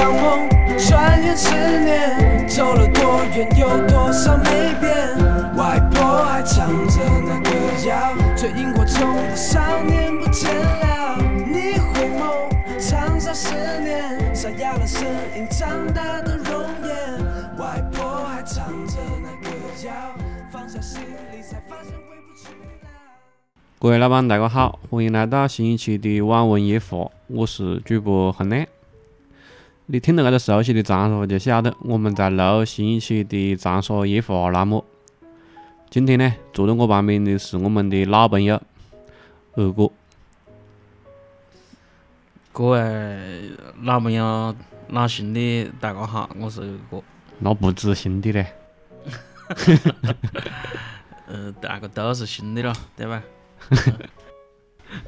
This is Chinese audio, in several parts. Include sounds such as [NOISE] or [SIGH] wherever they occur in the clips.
场梦，转眼十年，走了多远，有多少没变？外婆还唱着那歌谣，最萤火虫的少年不见了。你回眸，长沙十年，沙哑了声音，长大的容颜。外婆还唱着那歌谣，放下行李才发现回不去了。各位老板，大家好，欢迎来到新一期的网文夜话，我是主播恒亮。你听到这个熟悉的长沙，就晓得我们在录新一期的长沙夜话栏目。今天呢，坐在我旁边的是我们的老朋友二哥。各位老朋友、老兄弟，大家好，我是二哥。那不止兄弟嘞，[LAUGHS] 呃，大家都是兄弟了，对吧？[LAUGHS]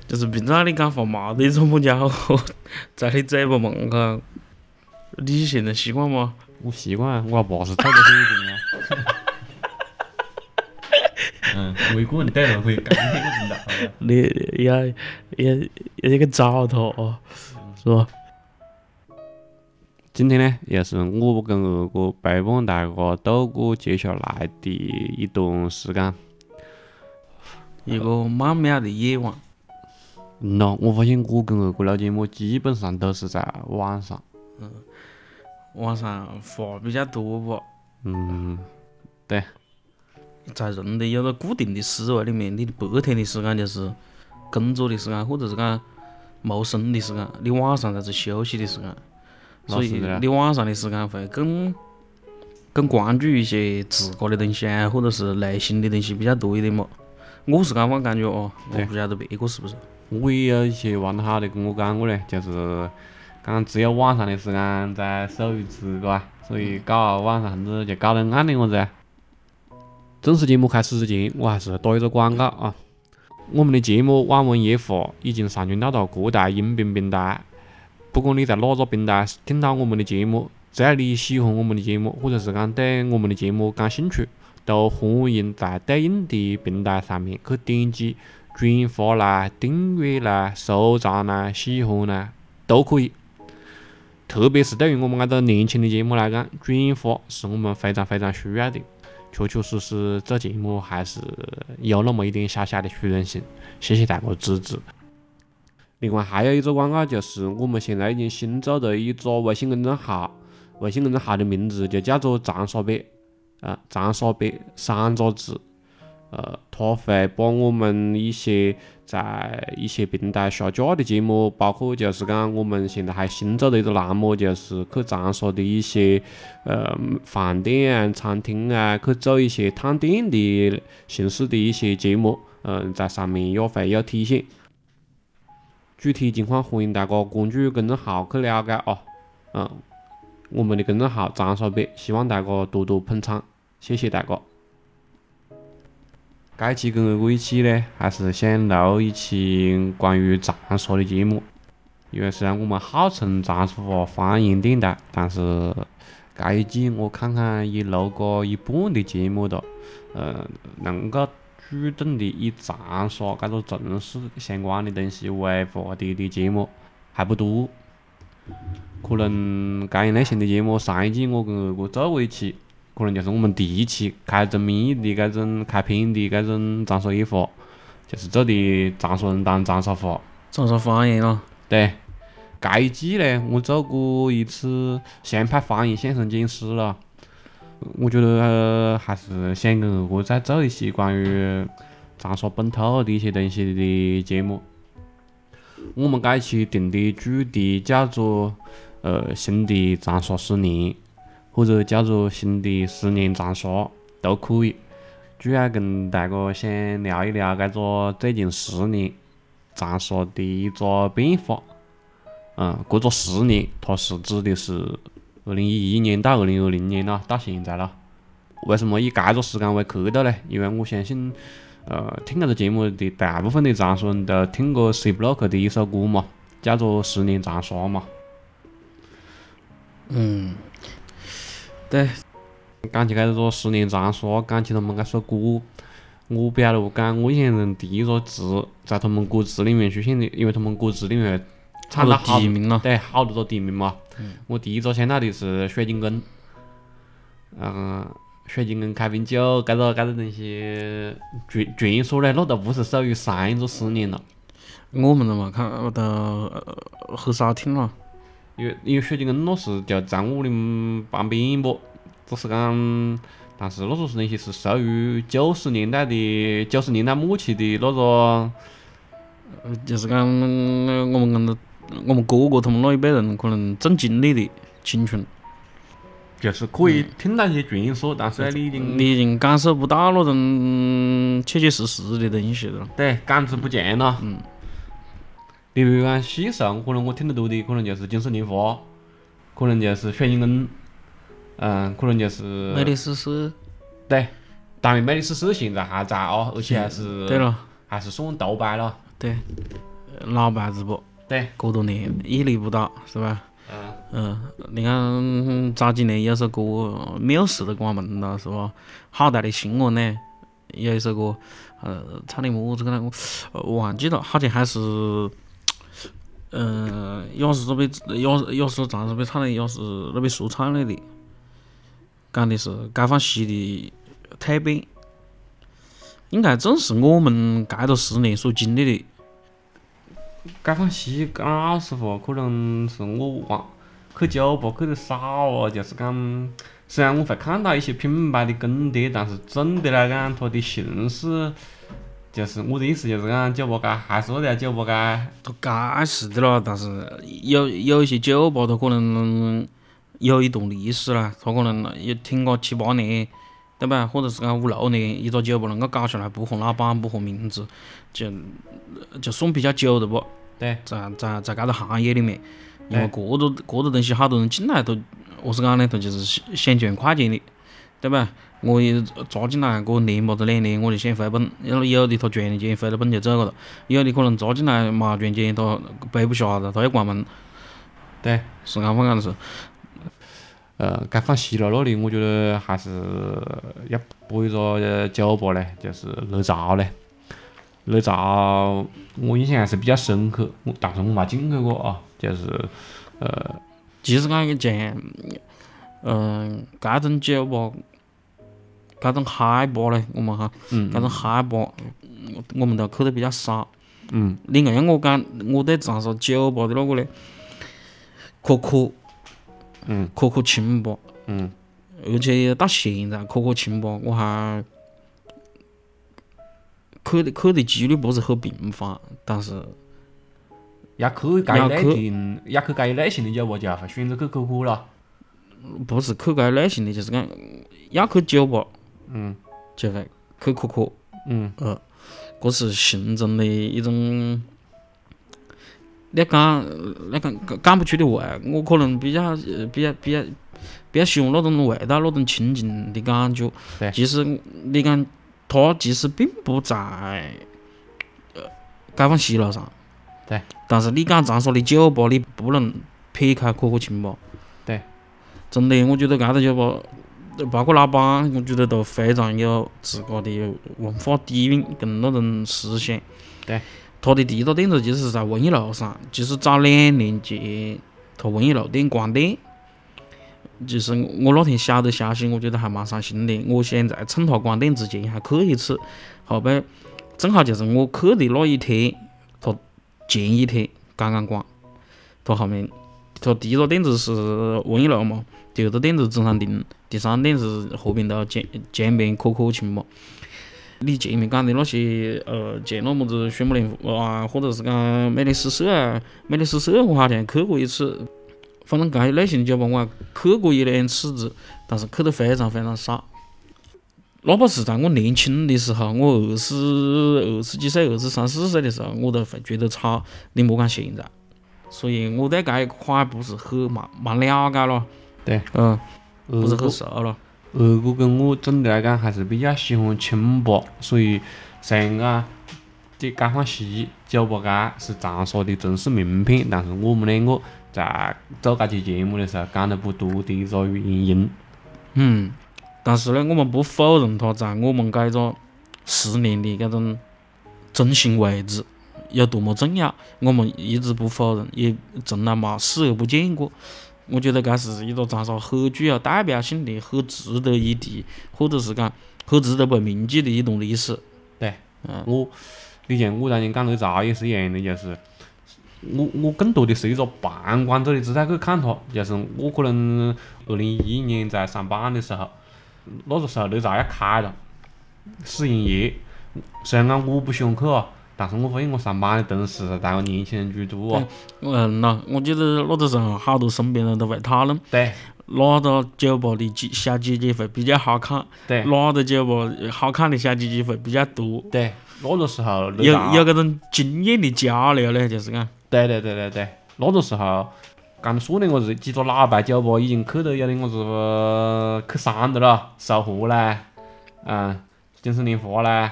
就是平常你讲话嘛的这么家伙，[LAUGHS] 在你嘴巴门口，你现在习惯吗？我习惯，我爸是透着水平啊。[LAUGHS] 嗯，维古人带了会干这个知道。你要要要这个找他哦，是吧？今天呢，又是我跟二哥陪伴大家度过接下来的一段时间。一个曼妙的夜晚，嗯咯，我发现我跟二哥录节目基本上都是在晚上。晚上话比较多吧？嗯，对，在人的有个固定的思维里面，你的白天的时间就是工作的时间，或者是讲谋生的时间，你晚上才是休息的时间，所以你晚上的时间会更更关注一些自个的东西啊，或者是内心的东西比较多一点嘛。我是这么感觉哦，我不晓得别个是不是。我也有一些玩得好的跟我讲过嘞，就是讲只有晚上的时间在手鱼吃，嘎，所以搞晚上子就搞得暗的么子啊。正式节目开始之前，我还是打一个广告啊。我们的节目《网文夜话》已经上传到达各大音频平台，不管你在哪个平台听到我们的节目，只要你喜欢我们的节目，或者是讲对我们的节目感兴趣，都欢迎在对应的平台上面去点击转发啦、订阅啦、收藏啦、喜欢啦，都可以。特别是对于我们这个年轻的节目来讲，转发是我们非常非常需要的。确确实实做节目还是有那么一点小小的虚荣心，谢谢大家支持。另外还有一个广告，就是我们现在已经新做了一个微信公众号，微信公众号的名字就叫做“长沙北”，啊，长沙北三个字。呃，他会把我们一些在一些平台下架的节目，包括就是讲我们现在还新做的一个栏目，就是去长沙的一些呃饭店啊、餐厅啊，去做一些探店的形式的一些节目，嗯、在上面也会有体现。具体情况欢迎大家关注公众号去了解哦。嗯，我们的公众号“长沙北”，希望大家多多捧场，谢谢大家。这期跟二哥一起呢，还是想录一期关于长沙的节目。因为虽然我们号称长沙方言电台，但是这一季我看看也录过一半的节目了。呃，能够主动的以长沙这个城市相关的东西为话题的节目还不多。可能这一类型的节目，上一季我跟二哥做过一期，可能就是我们第一期开宗明义的这种开篇的这种长沙夜话，就是做的长沙人当长沙话。长沙方言咯，对，这一季呢，我做过一次湘派方言相声讲师了。我觉得、呃还是想跟二哥再做一些关于长沙本土的一些东西的节目。我们这一期定的主题叫做呃新的长沙十年，或者叫做新的十年长沙都可以。主要跟大家想聊一聊这个最近十年长沙的一个变化。嗯，这个十年它是指的是二零一一年到二零二零年了，到现在了。为什么以这个时间为刻度呢？因为我相信，呃，听这个节目的大部分的长沙人都听过 C Block 的一首歌嘛，叫做《十年长沙》嘛。嗯，对，讲起这个十年长沙，讲起他们这首歌，我不晓得讲，我印象中第一个字在他们歌词里面出现的，因为他们歌词里面唱到好地名了，对，好多个地名嘛。我第一个想到的是水晶宫，嗯，水晶宫开瓶酒，搿个搿个东西，传传说呢，那都不是属于上一个十年了，我们的嘛，看？都呃很少听了。因为因为雪景根那是就在我的旁边啵，只是讲，但是那个东西是属于九十年代的九十年代末期的那个，呃，就是讲呃我们跟我们哥哥他们那一辈人可能正经历的青春，就是可以听到一些传说，但是呢，你已经你已经感受不到那种切切实实的东西了。对感知不见了。嗯。例如讲西上，可能我听得多的可能就是金丝莲花，可能就是雪景根，嗯，可能就是美丽诗诗，对，当然美丽诗诗现在还在哦，而且还是对了，还是算豆瓣了。对，呃老牌子不？对，过多年屹立不倒，是吧？嗯，嗯，你看早几年有首歌《缪斯都关门了》，是吧？好大的新闻呢！有一首歌，呃，唱的么子个呢？我呃忘记了，好像还是，嗯，也是这边也也是长沙这边唱的，也是那边说唱来的，讲的是解放西的蜕变，应该正是我们这个十年所经历的。解放西讲老实话，可能是我去酒吧去的少哦，就是讲，虽然我会看到一些品牌的更迭，但是总的来讲，它的形式，就是我的意思就是讲，酒吧街还是那条酒吧街。都街是的了，但是有有一些酒吧，它可能有一段历史啦，它可能也挺个七八年，对吧？或者是讲五六年，一个酒吧能够搞下来，不换老板，不换名字，就就算比较久的不？对，在在在搿个行业里面，因为各个各个东西，好多人进来都，我是讲呢，他就是想想赚快钱的，对吧？我也抓进来个年么子两年，我就想回本，有有的他赚的钱回了本就走了，有的可能抓进来嘛赚钱，他背不下了，他要关门，对，是安放讲的是。呃，该放西路那里，我觉得还是要播一个酒吧嘞，就是乐巢嘞。乐巢我印象还是比较深刻，我但是我没进去过啊，就是呃，其实讲像，嗯，搿种酒吧，搿种嗨吧嘞，我们哈，嗯。搿种嗨吧，我们都去得比较少。嗯。另外我讲，我对长沙酒吧的那个嘞，可可嗯。可可清吧，嗯，而且到现在可可清吧，我还去的去的几率不是很频繁，但是要去该一类型，要去该一类型的酒吧，就要会选择去可可了。不是去该类型的，就是讲要去酒吧嗯就会去可可。嗯搿是形成的一种，你要讲你要讲讲不出的味，我可能比较呃比较比较比较喜欢那种味道，那种亲近的感觉对。其实你讲它其实并不在呃解放西路上，对。但是你讲长沙的酒吧，你不能撇开可可清吧？对。真的，我觉得搿个酒吧。包括老板，我觉得都非常有自家的文化底蕴跟那种思想。对。他的第一个店子就是在文艺路上，其实早两年前，他文艺路店关店。其实我那天晓得消息，我觉得还蛮伤心的。我想在趁他关店之前还去一次，后背正好就是我去的那一天，他前一天刚刚关。他后面，他第一个店子是文艺路嘛，第二个店子中山亭。第三点是和平岛江江边可可清嘛。你前面讲的那些，呃，像那么子雪木莲啊，或者是讲美丽诗社啊，美丽诗社我好像去过一次。反正搿一类型的酒吧我还去过一两次子，但是去得非常非常少。哪怕是在我年轻的时候，我二十二十几岁、二十三四岁的时候，我都会觉得吵。你莫讲现在，所以我对搿一块不是很蛮蛮了解咯。对，嗯。不是很熟了。二哥跟我总的来讲还是比较喜欢清吧，所以虽然讲这解放西酒吧街是长沙的城市名片，但是我们两个在做这期节目的时候讲得不多的一个原因。嗯，但是呢，我们不否认它在我们这个十年的这种中心位置有多么重要，我们一直不否认，也从来没视而不见过。我觉得搿是一个长沙很具有代表性的、很值得一提，或者是讲很值得被铭记的一段历史。对，嗯我你像我当年讲哪吒也是一样的，就是我我更多的是一个旁观者的姿态去看它，就是我可能二零一一年在上班的时候，那个时候那茶要开了，试营业，虽然讲我不喜欢去啊，但是我发现我上班的同事大概年轻人居多。啊，嗯呐，我记得那个时候好多身边人都会讨论，对。哪个酒吧的姐小姐姐会比较好看，对。哪个酒吧好看的小姐姐会比较多，对，那个时候有有搿种经验的交流嘞，就是讲，对对对对对，那个时候，刚才说的我是几个老牌酒吧已经去到有的我是去三的了，售货嘞，嗯，精神年华嘞，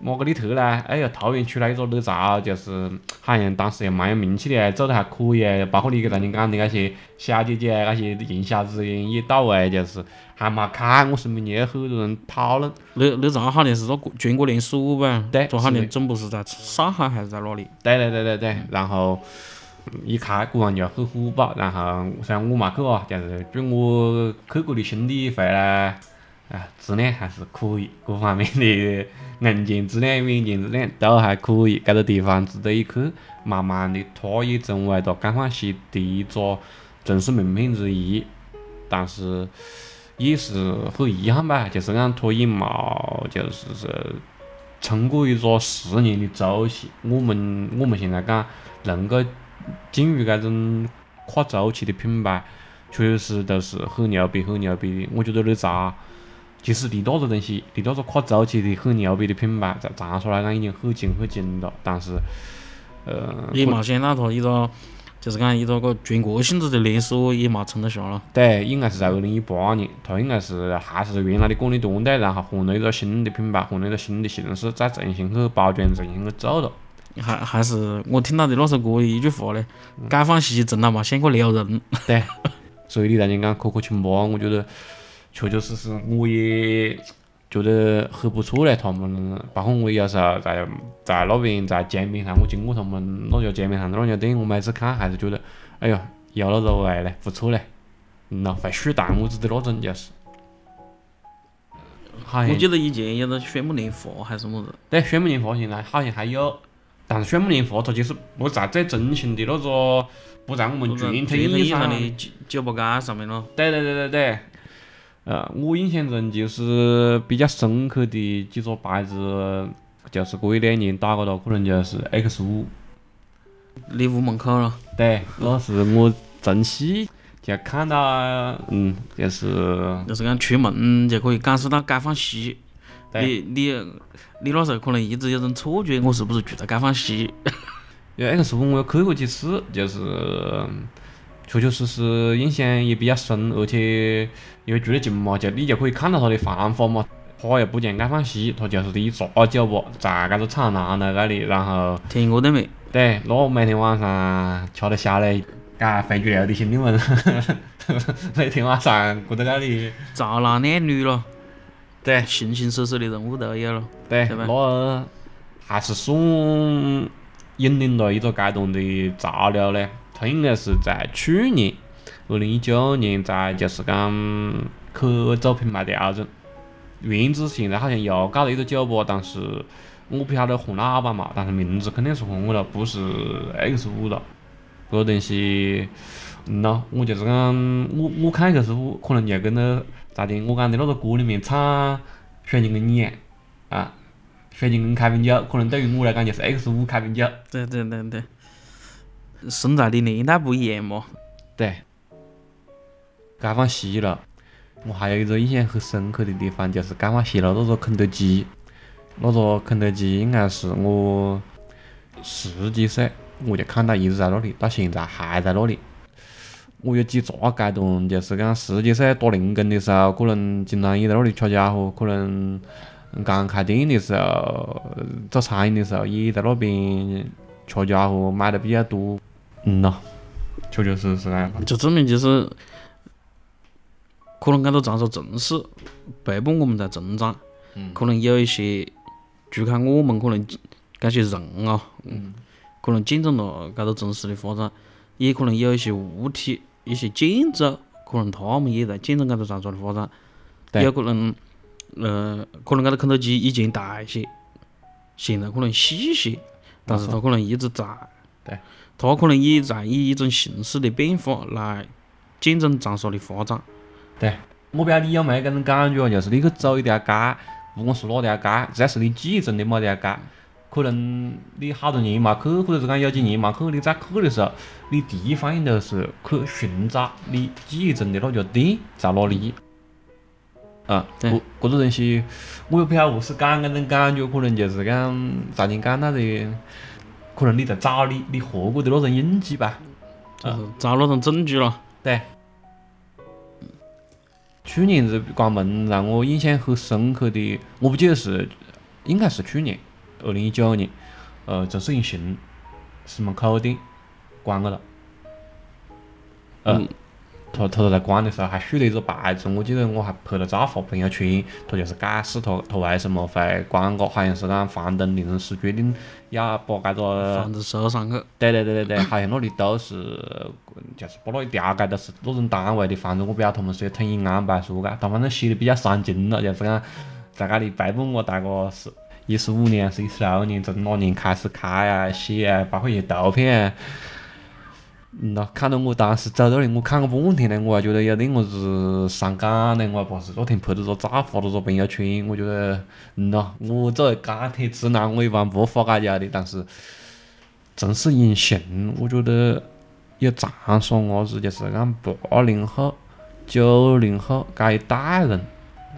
玛格里特嘞，哎呀，桃园出来一个哪吒，就是好像当时也蛮有名气的，做得还可以哎，包括你给当年讲的那些小姐姐那些营销资源也到位，就是还没开，我身边也有很多人讨论。哪哪吒好像是个全国连锁吧？对这好像总部是在上海还是在哪里？对对对对对，然后一开果然就很火爆，然后虽然我没去啊，就是据我去过的兄弟回来，啊，质量还是可以，[LAUGHS] 各方面的硬件质量、软件质量都还可以，搿个地方值得一去。慢慢的，它也成为了解放西第一个城市名片之一，但是也是很遗憾吧，就是讲它也冇就是是撑过一个十年的周期。我们我们现在讲能够进入搿种跨周期的品牌，确实都是很牛逼、很牛逼的。我觉得哪吒其实离那个东西，离那个跨周期的很牛逼的品牌，在长沙来讲已经很近很近了。但是，呃，也冇想到它一个就是讲一个个全国性质的连锁也冇撑得下了。对，应该是在二零一八年，它应该是还是原来的管理团队，然后换了一个新的品牌，换了一个新的形式，再重新去包装、重新去做了。还还是我听到的那首歌的一句话嘞，解放西从来冇想过撩人。对，所以你当年讲可可清吧，我觉得确确实实我也觉得很不错嘞。他们包括我有时候在在那边在街面上，我经过他们那家街面上的那家店，我每次看还是觉得，哎呀，有那个味嘞，不错嘞，嗯呐，会续弹屋子的那种就是。我记得以前有个炫目年华还是么子，对，炫目年华现在好像还有，但是炫目年华它就是不在最中心的那个，不在我们传统意义上上的酒酒吧街上面咯。对对对对对，呃，我印象中就是比较深刻的几个牌子，就是过一两年打过了，可能就是 X 五，你屋门口咯，对，那是我从细就看到，嗯，就是就是讲出门就可以感受到解放西。对你你你那时候可能一直有种错觉，我是不是住在解放西？[LAUGHS] 因为 X 五我有去过几次，就是嗯确确实实印象也比较深，而且因为住得近嘛，就你就可以看到它的繁华嘛。它又不像解放西，它就是一家酒吧在搿个厂南头搿里，然后天鹅对面，对，那每天晚上吃得下嘞，嘎回去流的兄弟们，[LAUGHS] 每天晚上过到搿里，潮男靓女咯，对形形色色的人物都有咯。对，那还是算引领了一个阶段的潮流嘞。它应该是在去年，二零一九年在就是讲去做品牌调整。原子现在好像又搞了一个酒吧，但是我不晓得换老板嘛，但是名字肯定是换过了，不是 X 五了。搿东西，嗯咯，我就是讲，我我看 X 五可能就跟那咋的，我讲的那个歌里面唱水晶跟你一样啊，水晶跟开瓶酒，可能对于我来讲就是 X 五开瓶酒。对对对对，生在的年代不一样嘛。对，解放西了。我还有一个印象很深刻的地方，就是解放西了那个肯德基，那个肯德基应该是我十几岁我就看到一直在那里，到现在还在那里。我有几个阶段，就是讲十几岁打零工的时候，可能经常也在那里吃家伙；可能刚开店的时候，做餐饮的时候也在那边吃家伙，买的比较多。嗯咯，确确实实啊。就证明就是，可能搿个长沙城市陪伴我们在成长，可能有一些，除开我们可能这些人啊，嗯。可能见证了这个城市的发展，也可能有一些物体一些建筑，可能他们也在见证这个长沙的发展，对。有可能，呃，可能这个肯德基以前大一些，现在可能细一些，但是它可能一直在。对。它可能也在以一种形式的变化来见证长沙的发展。对，我不晓得你有没有搿种感觉，就是你去走一条街，不管是哪条街，只要是你记忆中的某条街，可能你好多年没去，或者是讲有几年没去，你再去的时候，你第一反应就是去寻找你记忆中的那家店在哪里。啊，对搿搿种东西，我也不晓得何是讲搿种感觉，可能就是讲咋地讲到的，可能你在找你你活过的那种印记吧。就是找那种证据了。对。去年子关门让我印象很深刻的，我不记得是，应该是去年，二零一九年，呃，正式运行石门口店关了了。嗯，他他在关的时候还竖了一个牌子，我记得我还拍了照发朋友圈，他就是解释他他为什么会关个，好像是讲房东临时时决定要把搿个房子收上去。对对对对对，好像那里都是，就是把那一条街都是那种单位的房子，我不晓得他们是要统一安排说噶，他反正写的比较煽情了，就是讲在搿里陪伴我大概是一十五年还是一十六年，从哪年开始开啊、写啊，包括一些图片啊。嗯呐，看到我当时走到那里，我看个半天呢，我还觉得有点么子伤感呢，我还把是那天拍了个照发了个朋友圈，我觉得，嗯呐，我作为钢铁直男，我一般不发嘎家的，但是。真是隐形，我觉得有长沙伢子，就是讲八零后、九零后搿一代人，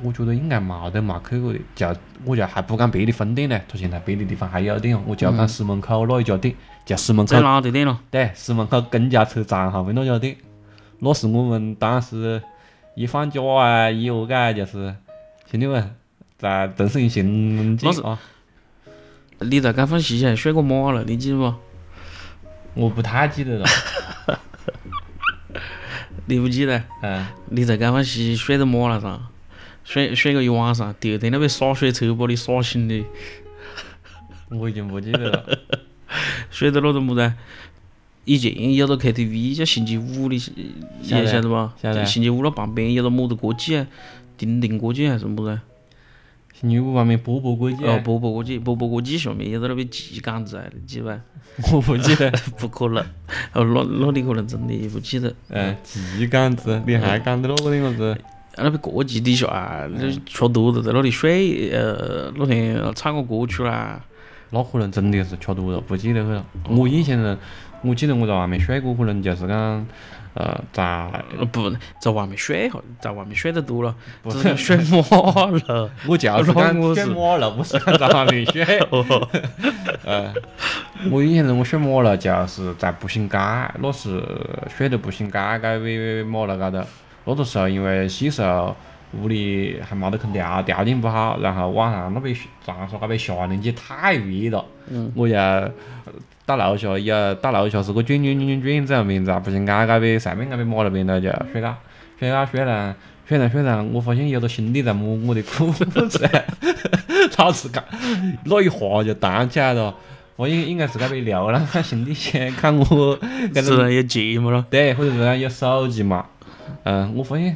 我觉得应该冇得冇去过的。就我就还不讲别的分店呢，他现在别的地方还有店哦。我就要讲石门口那一家店，就石门口最老的店了。对，石门口公交车站后面那家店，那是我们当时一放假啊，一何解就是兄弟们在正是隐形那是见啊。你在解放西还睡过马了，你记得不？我不太记得了，[LAUGHS] 你不记得？嗯。你在解放西睡到马了噻？睡睡个一晚上，第二天都被洒水车把你洒醒的，[LAUGHS] 我已经不记得了。[LAUGHS] 睡到那个么子？以前有个 KTV 叫星期五的，你晓得还晓得吧？晓得星期五那旁边有个么子国际啊，丁丁歌剧还是么子？星期五旁边波波国际，哦，波波歌剧，波波歌剧下面有个那边鸡杆子啊，你记吧？我不记得。[LAUGHS] 不可能，哦，那那你可能真的不记得。嗯，鸡杆子，你还讲的那个的么子？那边歌剧底下吃多了在那里睡，呃，那天唱个歌曲啦。那可能真的是吃多了，不记得去了。我印象中，我记得我在外面睡过，可能就是讲，呃，在呃不，在外面睡哈，在外面睡得多了，不只是睡马了。[LAUGHS] 我就是讲那我是睡马了，不是讲在外面 [LAUGHS] 睡。呃，我印象中我睡马了，就是在步行街，那是睡到步行街搿边马路高头。那个时候因为细时候屋里还没得空调，条件不好，然后晚上那边长沙那边夏天起太热了，我要到楼下有到楼下是个转转转转转，这样面在步行街搿边上面搿边马路边头就睡觉，睡觉睡了。睡着睡着，我发现有个兄弟在摸我的裤子，老子讲那一下就弹起来了，我应应该是那边流浪汉兄弟先看我搿种是有节目了。对，或者是讲有手机嘛。嗯，我发现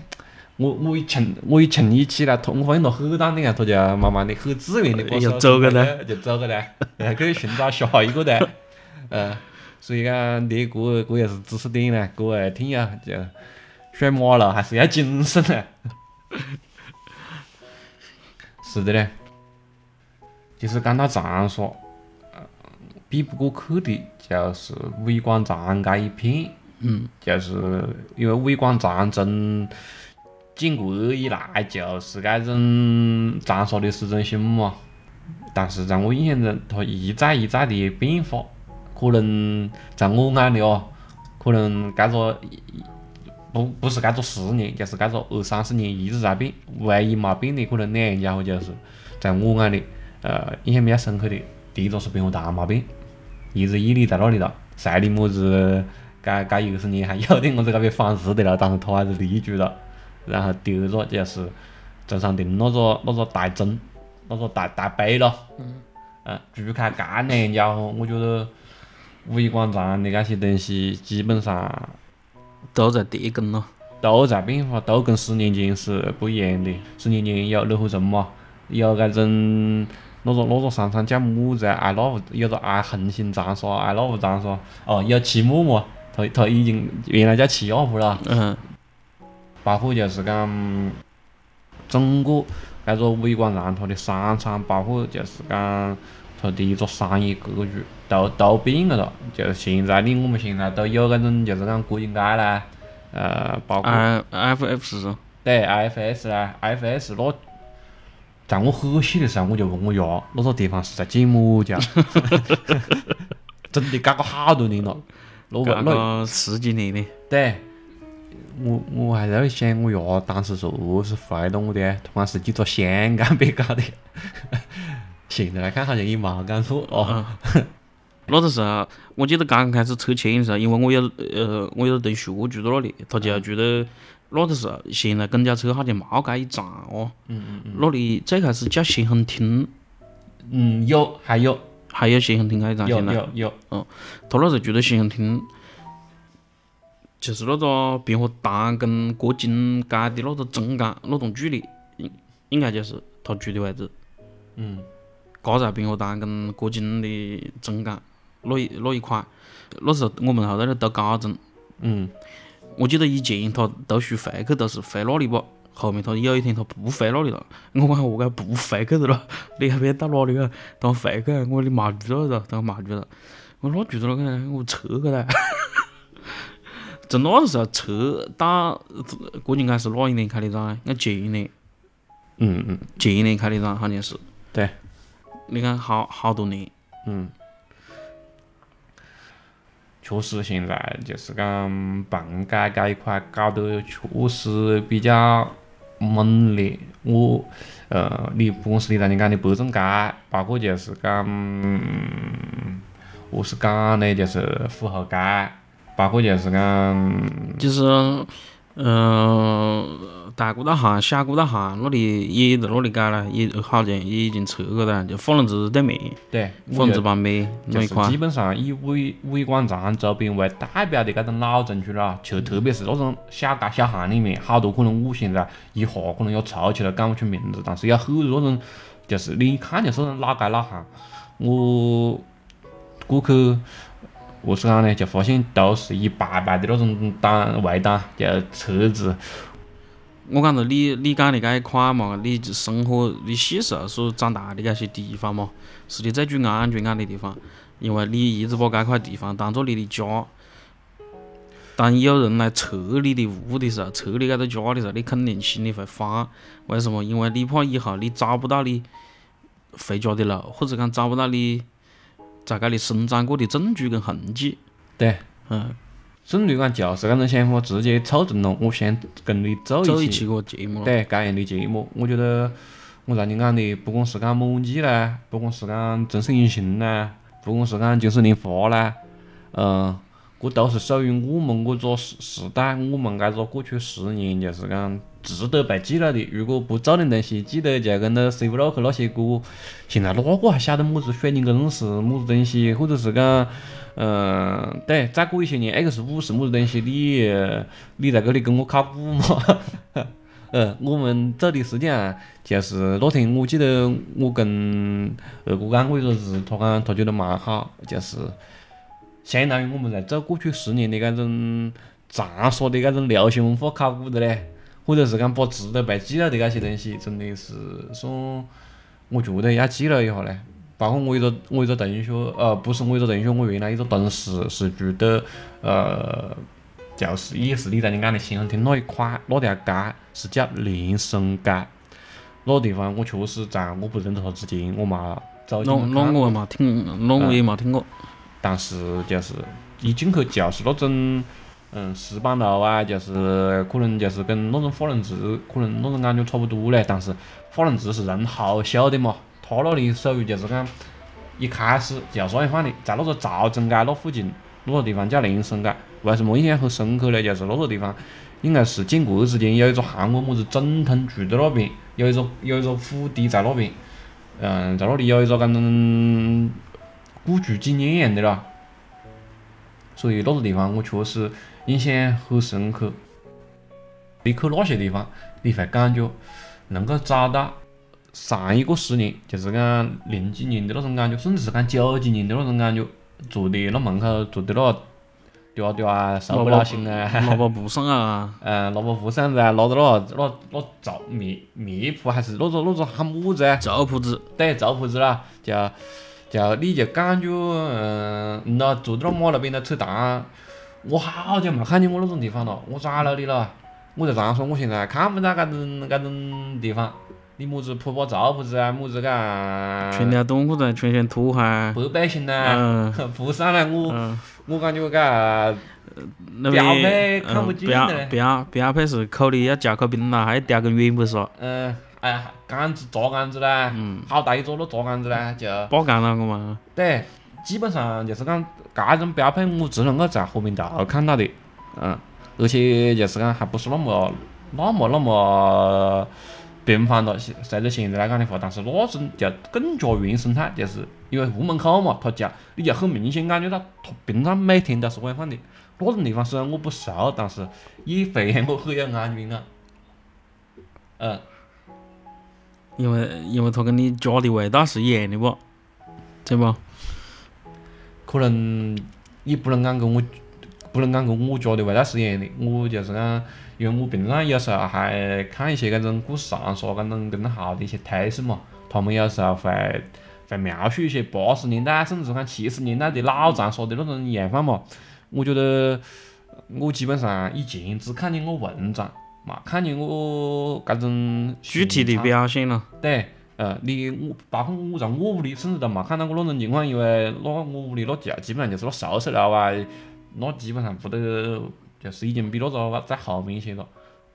我我一沉我一沉一起来，他我发现他很淡定啊，他就慢慢的很自然的把就走过来，就走过来，然后去寻找下一个的。嗯，[LAUGHS] 所以讲你这这也是知识点呢，各位听友就睡麻了还是要谨慎的。[LAUGHS] 是的嘞，就是讲到长沙，呃避不过去的就是五一广场这一片。嗯，就是因为五一广场从建国以来就是这种长沙的市中心嘛，但是在我印象中，它一再一再的变化，可能在我眼里哦，可能搿个不不是搿个十年，就是搿个二三十年一直在变，唯一没变的可能两家伙就是在我眼里，呃，印象比较深刻的，第一个是棉花糖没变，一直屹立在那里了，晒的么子。搿搿二十年还有点我在搿边反思的了，但是他还是立住了。然后第二个就是中山亭那个那个大钟，那个大大碑咯。嗯。嗯，除开搿两家伙，我觉得五一广场的搿些东西基本上都在跌更咯。都在变化，都跟十年前是不一样的。十年前有热河镇嘛，有搿种那个那个商场叫么子啊？爱乐无有个爱恒星长沙，爱乐无长沙。哦，有七木嘛，它它已经原来叫七亚湖了。嗯，包括就是讲整个搿个伟广场它的商场，包括就是讲它的一个商业格局都都变个了。就是现在的我们现在都有搿种就是讲国营街啦，呃，包括 I F F 是对 IFS 啦，IFS 那在我很细的时候我就问我爷，那个地方是在建么家？[LAUGHS] 真的搞过好多年了。那个那那个十几年的，对，我我还在那想，我爷当时说是回答我的，同样是几个香港别搞的。[LAUGHS] 现在来看好像也没搞错哦。那个时候我记得刚刚开始拆迁的时候，因为我有呃我有同学住到那里，他就住到那个时候，现在公交车好像没这一站哦。嗯嗯嗯那里最开始叫协恒厅，嗯，有还有还有协恒厅这一站有现在。有有，他那时候住到协恒厅，就是那个平和堂跟国金街的那个中间那段距离，应应该就是他住的位置。嗯嘎在平和堂跟国金的中间那一那一块，那时候我们还在那读高中，嗯我记得以前他读书回去都是回那里吧，后面他有一天他不回那里了，我问何解不回去的 [LAUGHS] 了？你那边到哪里了？他回去，我说你没住了，他说没住了，我说那住到哪个呢？我撤去了。从那个时候撤到过金街是哪一年开的张？应该前一年，嗯嗯前一年开的张好像是。对。你看好好多年，嗯，确实现在就是讲棚改这一块搞得确实比较猛烈。我呃，你不管是你刚才讲的北正街，包括就是讲，嗯何是讲呢？就是府后街，包括就是讲，就是，嗯、大古道巷、小古道巷那里也在那里改了，也好像也已经撤去了，就法轮寺对面，对，法轮寺旁边那一块就是基。本上以伟伟广场周边为代表的这种老城区了，就特别是那种小街小巷里面，好多可能我现在一下可能要凑起来讲不出名字，但是有很多那种，就是你一看就是那种老街老巷，我过去。何是讲呢？就发现都是一排排的那种单围单，就车子，我讲着你你讲的这一块嘛，你生活你小时候所长大的这些地方嘛，是你最具安全感的地方，因为你一直把这块地方当做你的家。当有人来拆你的屋的时候，拆你这个家的时候，你肯定心里会慌。为什么？因为你怕以后你找不到你回家的路，或者讲找不到你在这里生长过的证据跟痕迹。对，嗯，甚至讲就是搿种想法，直接促成了我想跟你做一起走一起个节目。对，这样的节目，我觉得我让你讲的，不管是讲母鸡啦，不管是讲正式隐形啦，不管是讲金石莲花啦，嗯，这都是属于我们这个时时代，我们这个过去十年，就是讲值得被记录的。如果不做点东西，记得就跟那 C Block 那些歌，现在哪个还晓得么子水泥工是么子东西，或者是讲。嗯，对，再过一些年，X 五是么子东西？你你在这里跟我考古嘛？嗯，我们做的时间啊就是那天，我记得我跟二哥讲过一个事，他讲他觉得蛮好，就是相当于我们在做过去十年的搿种长沙的搿种流行文化考古的嘞，或者是讲把值得被记录的那些东西，真的是算我觉得要记录一下嘞。包括我一个我一个同学，呃，不是我一个同学，我原来一个同事是住的，呃，就是也是你在你讲的新恒厅那一块，那条街是叫连生街，那个地方我确实在我不认得他之前，我嘛走进那那我也没听，那我也没听过。但是就是一进去就是那种，嗯，石板路啊，就是可能就是跟那种法轮寺可能那种感觉差不多嘞。但是法轮寺是人后修的嘛，他那里属于就是讲一开始就是那样的，在那个潮中街那附近那个地方叫连生街。为什么印象很深刻呢？就是那个地方应该是建国之前有一个韩国么子总统住在那边，有一个有一个府邸在那边，嗯，在那里有一个搿种古居纪念样的啦。所以那个地方我确实印象很深刻。你去那些地方，你会感觉能够找到上一个十年，就是讲零几年的那种感觉，甚至是讲九几年的那种感觉，住的那门口住的那嗲嗲啊，受不了心啊，萝卜布上啊，嗯，萝卜铺上子啊，拿着那那那灶面面铺还是那个那个喊么子啊？灶铺子，对，灶铺子啦，就就你就感觉嗯，嗯呐，坐在那马路边头扯淡，我好久没看见过那种地方了，我咋了你了？我就这样说，我现在看不到搿种搿种地方，你么子铺把灶铺子啊，么子个穿条短裤子，全身土哈，白背心呐，铺上来我嗯，我感觉搿那标配看不见的嘞标标配是口里要夹口冰啦，还要叼根软不是？嗯，哎呀，杆子炸杆子啦，好大一桌那炸杆子啦，就爆杆那个嘛，对，基本上就是讲搿种标配我只能够在和平道看到的，嗯，而且就是讲还不是那么那么那么频繁了，现随着现在来讲的话，但是那种就更加原生态，就是因为屋门口嘛，它就你就很明显感觉到它平常每天都是晚上的。那种地方虽然我不熟，但是也会让我很有安全感。嗯，因为因为它跟你家的味道是一样的不？对不？可能也不能讲跟我不能讲跟我家的味道是一样的。我就是讲，因为我平常有时候还看一些搿种故事上说搿种搿种好的一些推送嘛，他们有时候会会描述一些八十年代甚至讲七十年代的老长沙的那种样范嘛。我觉得我基本上以前只看见过文章，没看见过搿种具体的表现了，对，呃，你我包括我在我屋里，甚至都冇看到过那种情况，因为那我屋里那就基本上就是那宿舍楼啊，那基本上不得，就是已经比那个在后面一些了。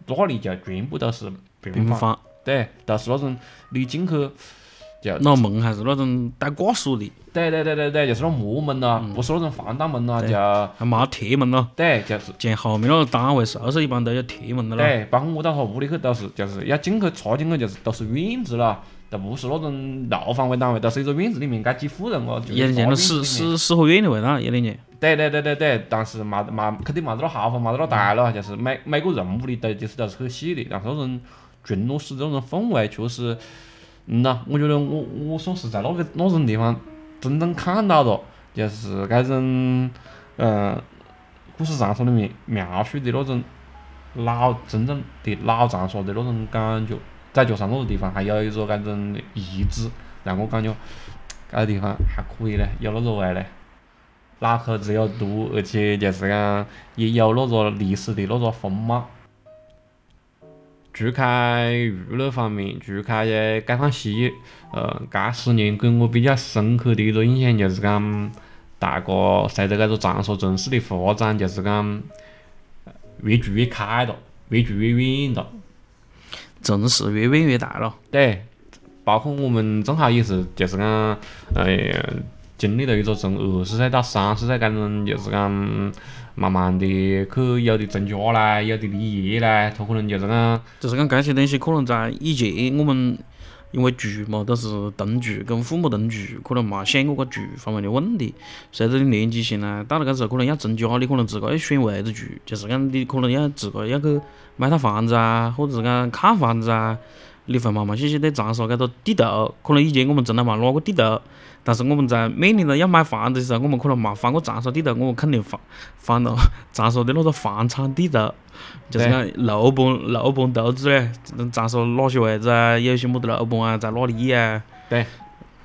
那里就全部都是平房，对，都是那种你进去就，那门还是那种带挂锁的，对对对对对，就是那木门咯，不是那种防盗门咯，对就还没铁门咯。对，就是像后面那个单位宿舍一般都有铁门的咯。对，包括我到他屋里去都是，就是要进去插进去就是都是院子了，都不是那种楼房围单位，都是一个院子里面，该几户人哦，就有点像那四四四四合院的味道，有点像。对对对对对，但是没没肯定没得那豪华，没得那大了，就是每每个人屋里都就是都是很细的，但是那种群落式的那种氛围确实，嗯呐，我觉得我我算是在那个那种地方真正看到了，就是搿种嗯，故事长沙里面描述的那种老真正的老长沙的那种感觉，再加上那个地方还有一座那种遗址，让我感觉搿个地方还可以嘞，有那个味嘞。脑壳子又大，而且就是讲也有那个历史的那个风貌。除开娱乐方面，除开解放西，呃，搿十年给我比较深刻的一个印象就是讲，大家随着搿个长沙城市的发展，就是讲越住越开了，越住越远了。城市越变越大了。对，包括我们正好也是，就是讲，呃，经历了一个从二十岁到三十岁搿种，就是讲慢慢的去有的成家啦，有的立业啦，他可能就是讲，就是讲这些东西，可能在以前我们因为住嘛，都是同住，跟父母同住，可能冇想过个住方面的问题。随着你年纪性呢，到了搿时候可能要成家，你可能自个要选位置住，就是讲你可能要自个要去买套房子啊，或者是讲看房子啊，你会慢慢细细对长沙搿个地图，可能以前我们从来没拿过地图，但是我们在面临着要买房子的时候，我们可能没翻过长沙地图，我们肯定翻翻到 [LAUGHS] 长沙的那个房产地图，就是讲楼盘楼盘图纸嘞，长沙哪些位置啊，有些么子楼盘啊，在哪里啊？对，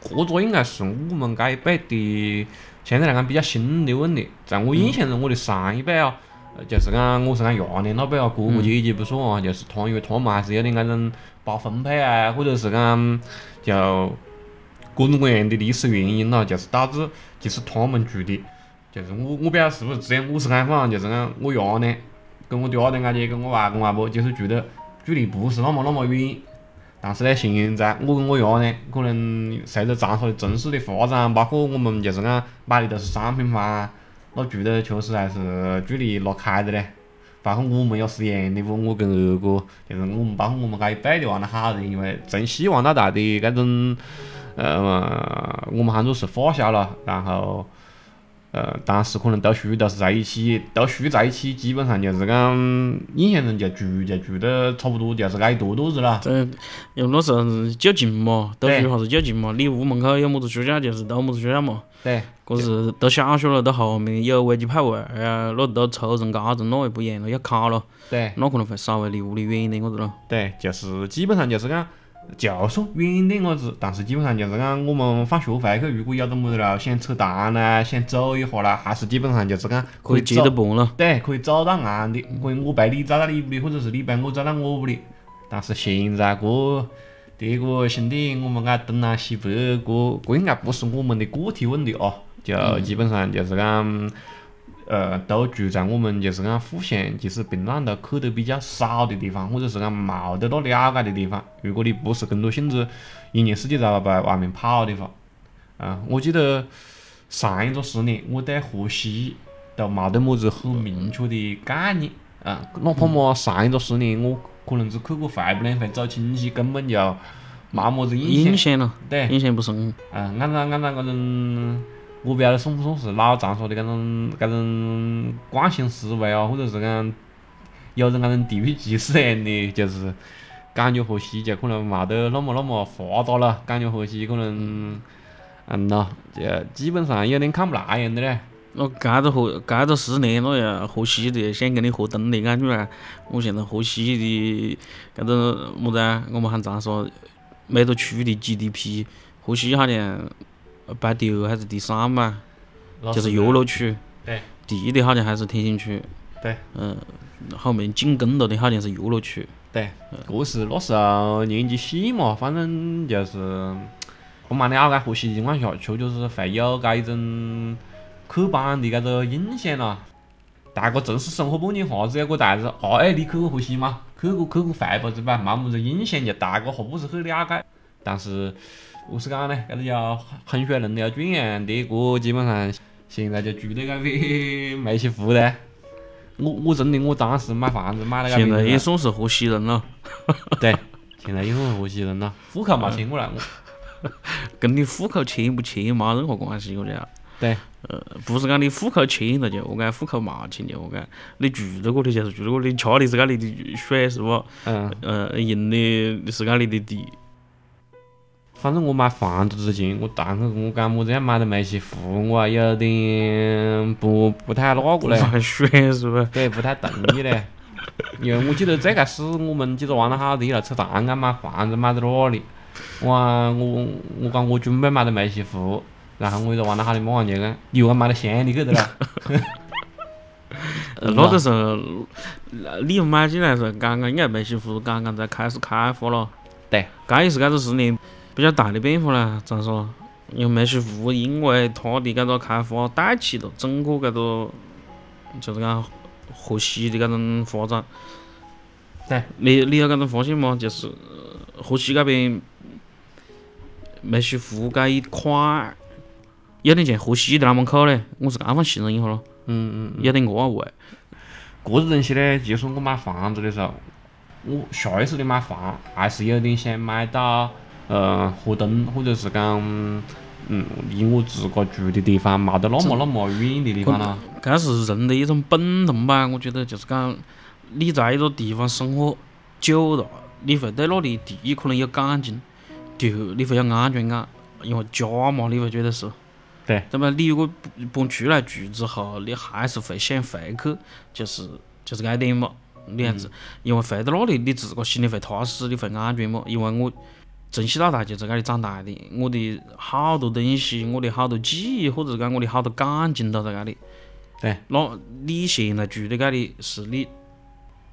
这个应该是我们这一辈的相对来讲比较新的问题，在我印象中，我的上一辈啊。呃就是讲，我是讲爷娘那辈啊，哥哥姐姐不算啊，就是他，因为他们还是有点搿种包分配啊，或者是讲就各种各样的历史原因咯，就是导致就是他们住的，就是我我不晓得是不是只有我是这样，就是讲我爷娘跟我爹爹、阿姐跟我外公外婆就是住的距离不是那么那么远，但是呢，现在我跟我爷娘可能随着长沙的城市的发展，包括我们就是讲买的都是商品房啊。那住的确实还是距离拉开的嘞，包括我们也是一样的，我我跟二哥，就是我们包括我们这一辈的玩得好的，因为从细玩到大的这种，呃，我们喊作是发小了，然后呃，当时可能读书都是在一起，读书在一起，基本上就是讲印象中就住就住得差不多，就是挨一坨坨子了。这有那时候是就近嘛，读书还是就近嘛。你屋门口有么子学校，就是读么子学校嘛。对，可是读小学了，到后面有危机派位啊，那到初中、高中那又不一样了，要考了，对，那可能会稍微离屋里远一点个子咯。对，就是基本上就是讲，就算远点个子，但是基本上就是讲，我们放学回去，如果有得么子了，想扯淡啦，想走一下啦，还是基本上就是讲可以接走得伴了。对，可以走到岸的，可以我陪你走到你屋里，或者是你陪我走到我屋里。但是现在这这个兄弟，我们爱东南西北，这这应该不是我们的个体问题哦，就基本上就是讲，呃，都住在我们就是讲互相其实平常都去得比较少的地方，或者是讲冇得那了解的地方。如果你不是工作性质，一年四季在外面跑的话，啊，我记得上一个十年，我对河西都冇得么子很明确的概念啊，哪怕么上一个十年，我可能只去过回不两回走亲戚，根本就冇么子印象。影响了，对，印象不深。啊，按照按照搿种，我不晓得算不算是老张说的搿种搿种惯性思维哦，或者是讲有人搿种地域歧视样的，就是感觉河西就可能冇得那么那么发达了，感觉河西可能，嗯咯，就基本上有点看不来样的嘞。那搿个呼搿个十年，那呀，河西的想跟你河东的感觉啊！我现在河西的搿个么子啊？我们喊咋说？每个区的 GDP 河西好像排第二还是第三吧？就是岳麓区。对。第一的好像还是天心区。对。嗯，后面紧跟了的好像是岳麓区。对，这是那时候年纪细嘛，反正就是不蛮了解河西的情况下，确就是会有搿一种刻板的搿个印象啦。大家城市生活半年下子，有个代子，啊哎，你去过河西吗？去过去过会不子吧？没么子印象，就大家还不是很了解。但是何是讲呢？搿个叫衡水轮流转样的，这基本上现在就住在搿边梅溪湖噻。我我真的我当时买房子买了搿现在也算是河西人了，[LAUGHS] 对，现在也算是河西人了，户口没迁过来。我 [LAUGHS] 跟你户口迁不迁没任何关系，我觉得。对，呃，不是讲你户口迁了就何解，户口没迁就何解，你住在这里就是住在这里，吃的是家里的水是不？嗯，呃，用的是家里的地。反正我买房子之前，我堂客跟我讲么子要买到梅溪湖，我还有点不不太那个嘞，不选是不？对，不太同意嘞。[LAUGHS] 因为我记得最开始我们几个玩了好的，一来，吃蛋糕买房子买在哪里？我我我讲我准备买到梅溪湖，然后我一个玩了好的马上就讲，你又讲买到乡里去的了。呃那个时候你们买进来的时候，刚刚应该梅溪湖刚刚在开始开发了。对，刚也是搿个十年比较大的变化呢，咋说？因为梅溪湖因为它的搿个开发带起了整个搿个就是讲河西的搿种发展。对，你你有搿种发现吗？就是呃河西搿边梅溪湖搿一块，有点像河西的那门口嘞，我是这样形容一下咯，嗯嗯。有点个味。个子东西呢，就算我买房子的时候，我下意识的买房，还是有点想买到呃河东或者是讲嗯离我自个住的地方冇得那么那么远的地方啦。搿是人的一种本能吧，我觉得就是讲，你在一个地方生活久了，你会对那里第一可能有感情，第二你会有安全感，因为家嘛，你会觉得是。对。对吧？你如果搬出来住之后，你还是会想回去，就是就是搿一点嘛，你样子，因为回到那里，你自个心里会踏实，你会安全嘛。因为我从小到大就在搿里长大的，我的好多东西，我的好多记忆，或者讲我的好多感情都在搿里。对。那你现在住的搿里是你，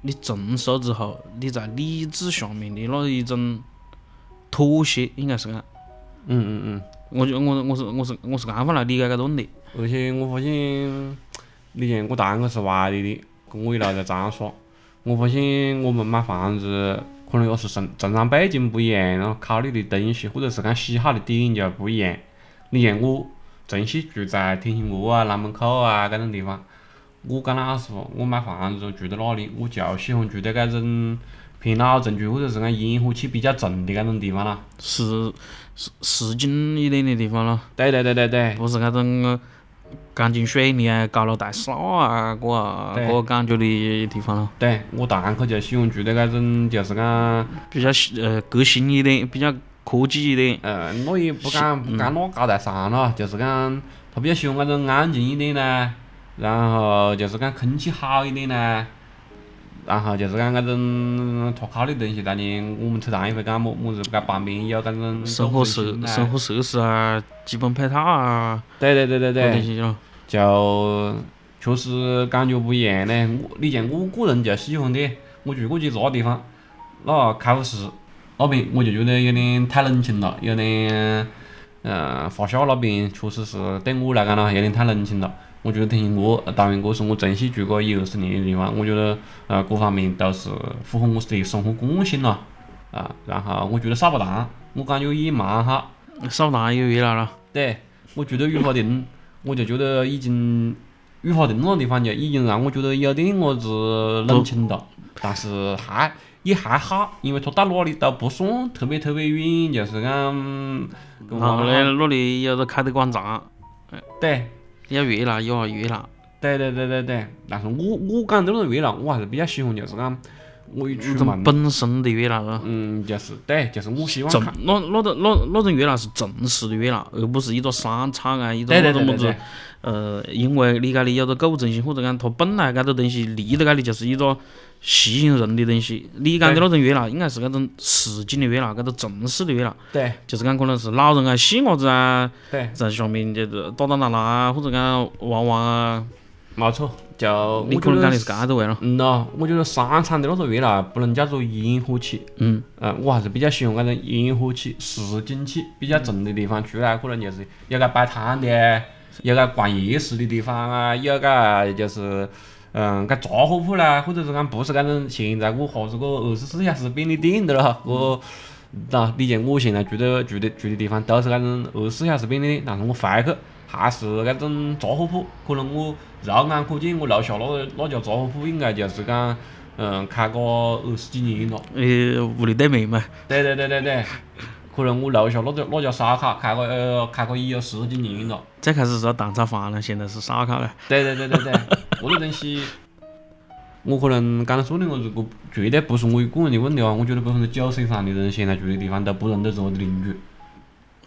你成熟之后，你在理智下面的那一种妥协，应该是讲。嗯嗯嗯。我就我我是我是我是这样法来理解搿个问题。而且我发现，你像我堂哥是外地的，跟我一路在长沙。我发现我们买房子，可能也是成成长背景不一样，然后考虑的东西或者是讲喜好的点就不一样。你像我从小住在天心阁啊、南门口啊搿种地方，我讲老实话，我买房子住在哪里，我就喜欢住在搿种偏老城区或者是讲烟火气比较重的搿种地方啦。市市市井一点的地方咯，对对对对对。不是搿种钢筋水泥啊、高楼大厦啊，个个个感觉的地方了，对我大概可就喜欢住的那种，就是讲，比较呃革新一点，比较科技一点。呃，我也不敢不敢那高大上了，就是讲，他比较喜欢那种安静一点呢，然后就是讲空气好一点呢，然后就是讲那种脱考的东西，当然我们车站也会讲么么子，搿旁边有搿种生活设生活设施啊，基本配套啊，对对对对搿东对，西咯。就确实感觉不一样嘞。我你像我个人就喜欢的，我住过去那个地方，那开福市那边我就觉得有点太冷清了，有点，嗯，华夏那边确实是对我来讲呢有点太冷清了。我觉得腾讯哥，当然这是我珍惜住过一二十年的地方，我觉得呃各方面都是符合我的生活惯性了啊。然后我觉得扫把塘，我感觉也蛮好。扫荡也越来了，对，我住的雨花亭，我就觉得已经雨花亭那个地方就已经让我觉得有点么子冷清了，但是还也还好，因为它到哪里都不算特别特别远，就是讲跟然后我呢，那里有个凯德广场，对。要热闹有下热闹。对对对对对，但是我我讲这种热闹，我还是比较喜欢，就是讲我一出那种门，本身的热闹啊，嗯，就是对，就是我希望正看，那那种那那种热闹是正式的热闹，而不是一个商场啊，一个那种么子呃，因为你搿里有个购物中心，或者讲它本来搿个东西立在搿里就是一个吸引人的东西。你讲的那种热闹，应该是搿种市井的热闹，搿种正式的热闹，对。就是讲可能是老人啊、细伢子啊，在下面就是打打闹闹啊，或者讲玩玩啊，没错，就你我可能讲的是搿个位了。嗯咯，我觉得商场的那个热闹不能叫做烟火气，嗯，嗯，我还是比较喜欢那种烟火气、市井气比较重的地方出来，可能就是有个摆摊的，有个逛夜市的地方啊，有个就是嗯，搿杂货铺啦，或者是讲不是搿种现在我哈子个二十四小时便利店的咯，我。喏，你像我现在住的住的住的地方都是搿种二十四小时便利店，但是我回去还是搿种杂货铺。可能我肉眼可见，我楼下那个那家杂货铺应该就是讲，嗯，开个二十几年了。呃，屋里对面嘛，对对对对对，[LAUGHS] 可能我楼下那家那家烧烤开个呃开个也有十几年了。最开始是蛋炒饭了，现在是烧烤了。对对对对对，这个东西，我可能刚才说的我如果绝对不是我一个人的问题啊，我觉得百分之九十以上的人现在住的地方都不认得自己的邻居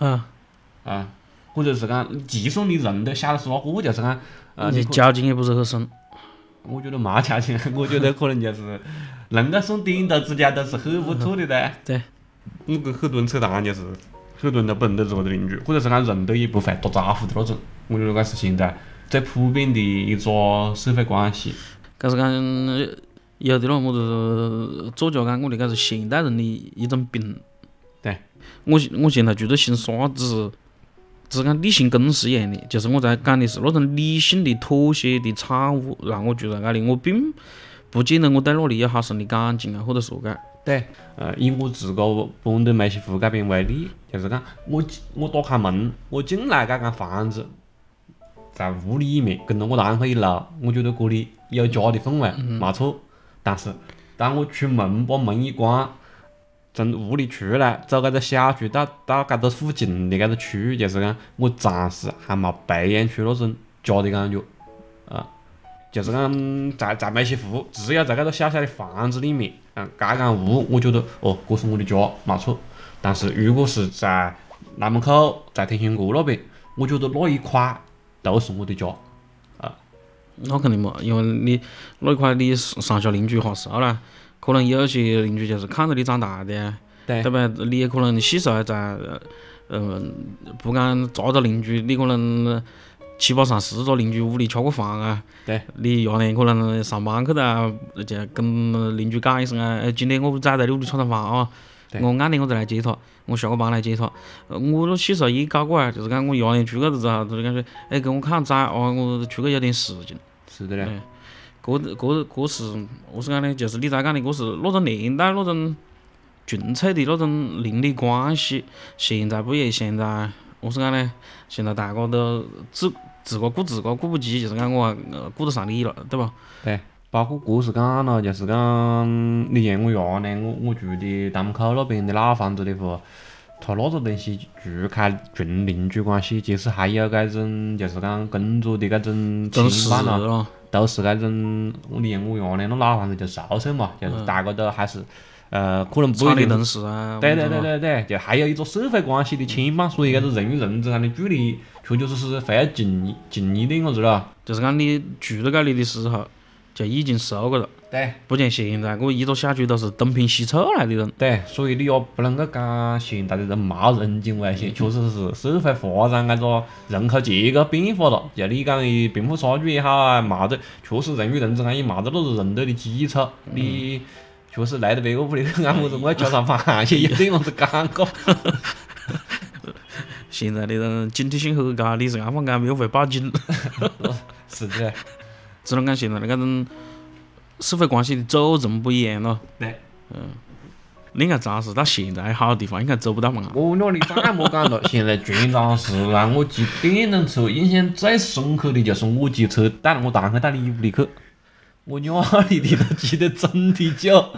啊，啊，或者是讲，就算你认得，晓得是哪个，就是讲，呃，交情也不是很深。我觉得没交情，[LAUGHS] 我觉得可能就是能够送点头之交都是很不错的哒。对，我跟很多人扯淡就是，很多人都不认得自个的邻居，或者是讲认得也不会打招呼的那种。我觉得搿是现在最普遍的一个社会关系。搿是讲有的那么子作家讲过的，搿是现代人的一种病。对，我现我现在觉得像啥子，只是讲理性公事一样的，就是我在讲的是那种理性的妥协的产物，让我住在搿里，我并不见得我对那里有好深的感情啊，或者说搿。对，呃，以我自个搬到梅溪湖搿边为例，就是讲我进我打开门，我进来搿间房子，在屋里面跟着我堂口一路，我觉得这里有家的氛围，没错。但是当我出门把门一关，从屋里出来，走搿个小区到到搿个附近的搿个区域，就是讲我暂时还没培养出那种家的感觉，啊。就是讲在在梅溪湖，只要在搿个小小的房子里面，嗯，盖间屋，我觉得哦，这是我的家，没错。但是如果是在南门口，在天兴阁那边，我觉得那一块都是我的家。啊那肯定嘛，因为你那一块你上下邻居哈少啦，可能有些邻居就是看着你长大的呀，对对吧？你也可能细时候还在，嗯，不讲咋个邻居，你可能七八上十个邻居屋里吃过饭啊。对。你伢娘可能上班去哒，就跟邻居讲一声啊，哎，今天我崽在你屋里吃顿饭啊，对我暗点我再来接他，我下个班来接他。呃我那细时候也搞过啊，就是讲我伢娘出去了之后，他就是感觉，哎，给我看崽哦，我出去有点事情。是的嘞，搿搿搿是何是讲呢？就是你才讲的，搿是那种年代那种纯粹的那种邻里关系。现在不也现在何是讲呢？现在大家都自自个顾自个，顾不及，就是讲我呃顾得上你了，对吧？对。包括这是讲了，就是讲，你像我爷呢，我我住的大门口那边的老房子里头，他那个东西除开纯邻居关系，其实还有搿种就是讲工作的搿种都是情况咯，了，都是那种你像我爷的那老房子就宿舍嘛，就是大家都还是呃可能不一定认识啊，对对对对对，就还有一个社会关系的牵绊，所以搿个人与人之间的距离，确确实实会要近近一点个子咯。就是讲你住到搿里的时候，就已经熟个了，对不像现在我一个小区都是东拼西凑来的人。对，所以你也不能够讲现在的人冇人情味些，确实是社会发展搿个人口结构变化了。就你讲的贫富差距也好啊，冇得，确实人与人之间也冇得那个认得的基础。你确实来到别个屋里去按么子，我要吃上饭也有点样子尴尬。现在的人警惕性很高，你是安放安又会报警。[LAUGHS] 是的，只能讲现在的搿种社会关系的组成不一样咯。对。嗯你看长市到现在好地方，应该走不到嘛。我那里再莫讲了，现在全长市让我骑电动车印象最深刻的就是我骑车带了我堂客到你屋里去，我家里的都骑得真的久，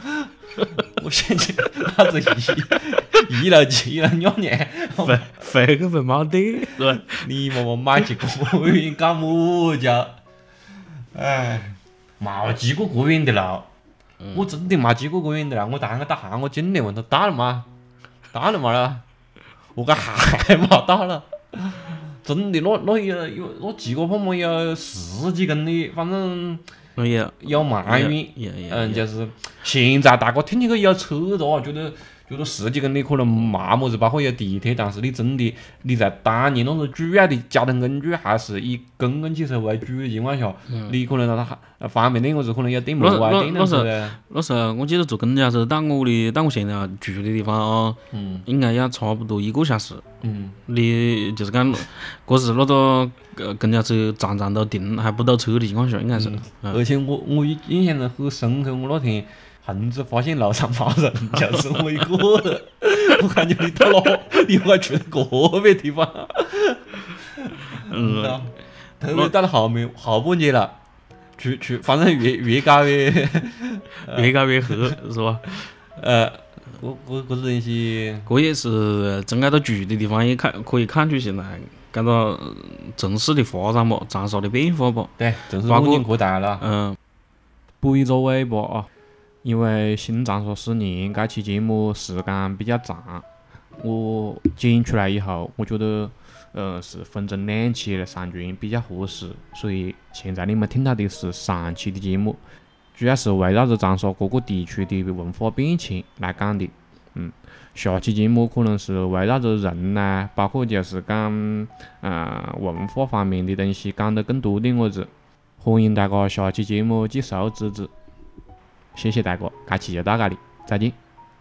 [LAUGHS] 我想起老子一一路骑一路尿尿，回回个份冇得，是吧？你妈妈买去国远干么家？哎，冇骑过国远的路，我真的冇骑过国远的路。我堂客打喊我进来问他到了吗？到了嘛了？我讲还冇到了。真的，那那有有那骑过怕么有十几公里，反正那也有蛮远。也也嗯，就是现在大家听起去有车的话，觉得觉得十几公里可能没么子，包括有地铁，但是你真的你在当年那个主要的交通工具还是以公共汽车为主的情况下，你可能让它还方便点我子，可能有电摩啊、那那电动车的。那时候我记得坐公交车到我的到我现在住的地方啊，嗯应该要差不多一个小时。嗯，你就是讲，嗰是那个呃公交车站站都停还不堵车的情况下，应该是。嗯而且我我印印象中很深刻，我那天横子发现路上没人，就是我一个人。我感觉你到哪，你还去了个别地方。嗯，特别到了后面后半截了，去去，反正越越搞越，越搞越 [LAUGHS] 黑，是吧？呃，我我搿个东西，这也是从搿个住的地方也看可以看出现在搿个呃城市的发展吧，长沙的变化吧。对，正是包括我已经扩大了。嗯，补一个尾巴啊，因为新长沙十年这期节目时间比较长，我剪出来以后，我觉得呃是分成两期来上传比较合适，所以现在你们听到的是上期的节目，主要是围绕着长沙各个地区的文化变迁来讲的。嗯，下期节目可能是围绕着人呐、包括就是讲呃文化方面的东西讲得更多点个子。欢迎大家下期节目继续支持，谢谢大家，这期就到这里，再见。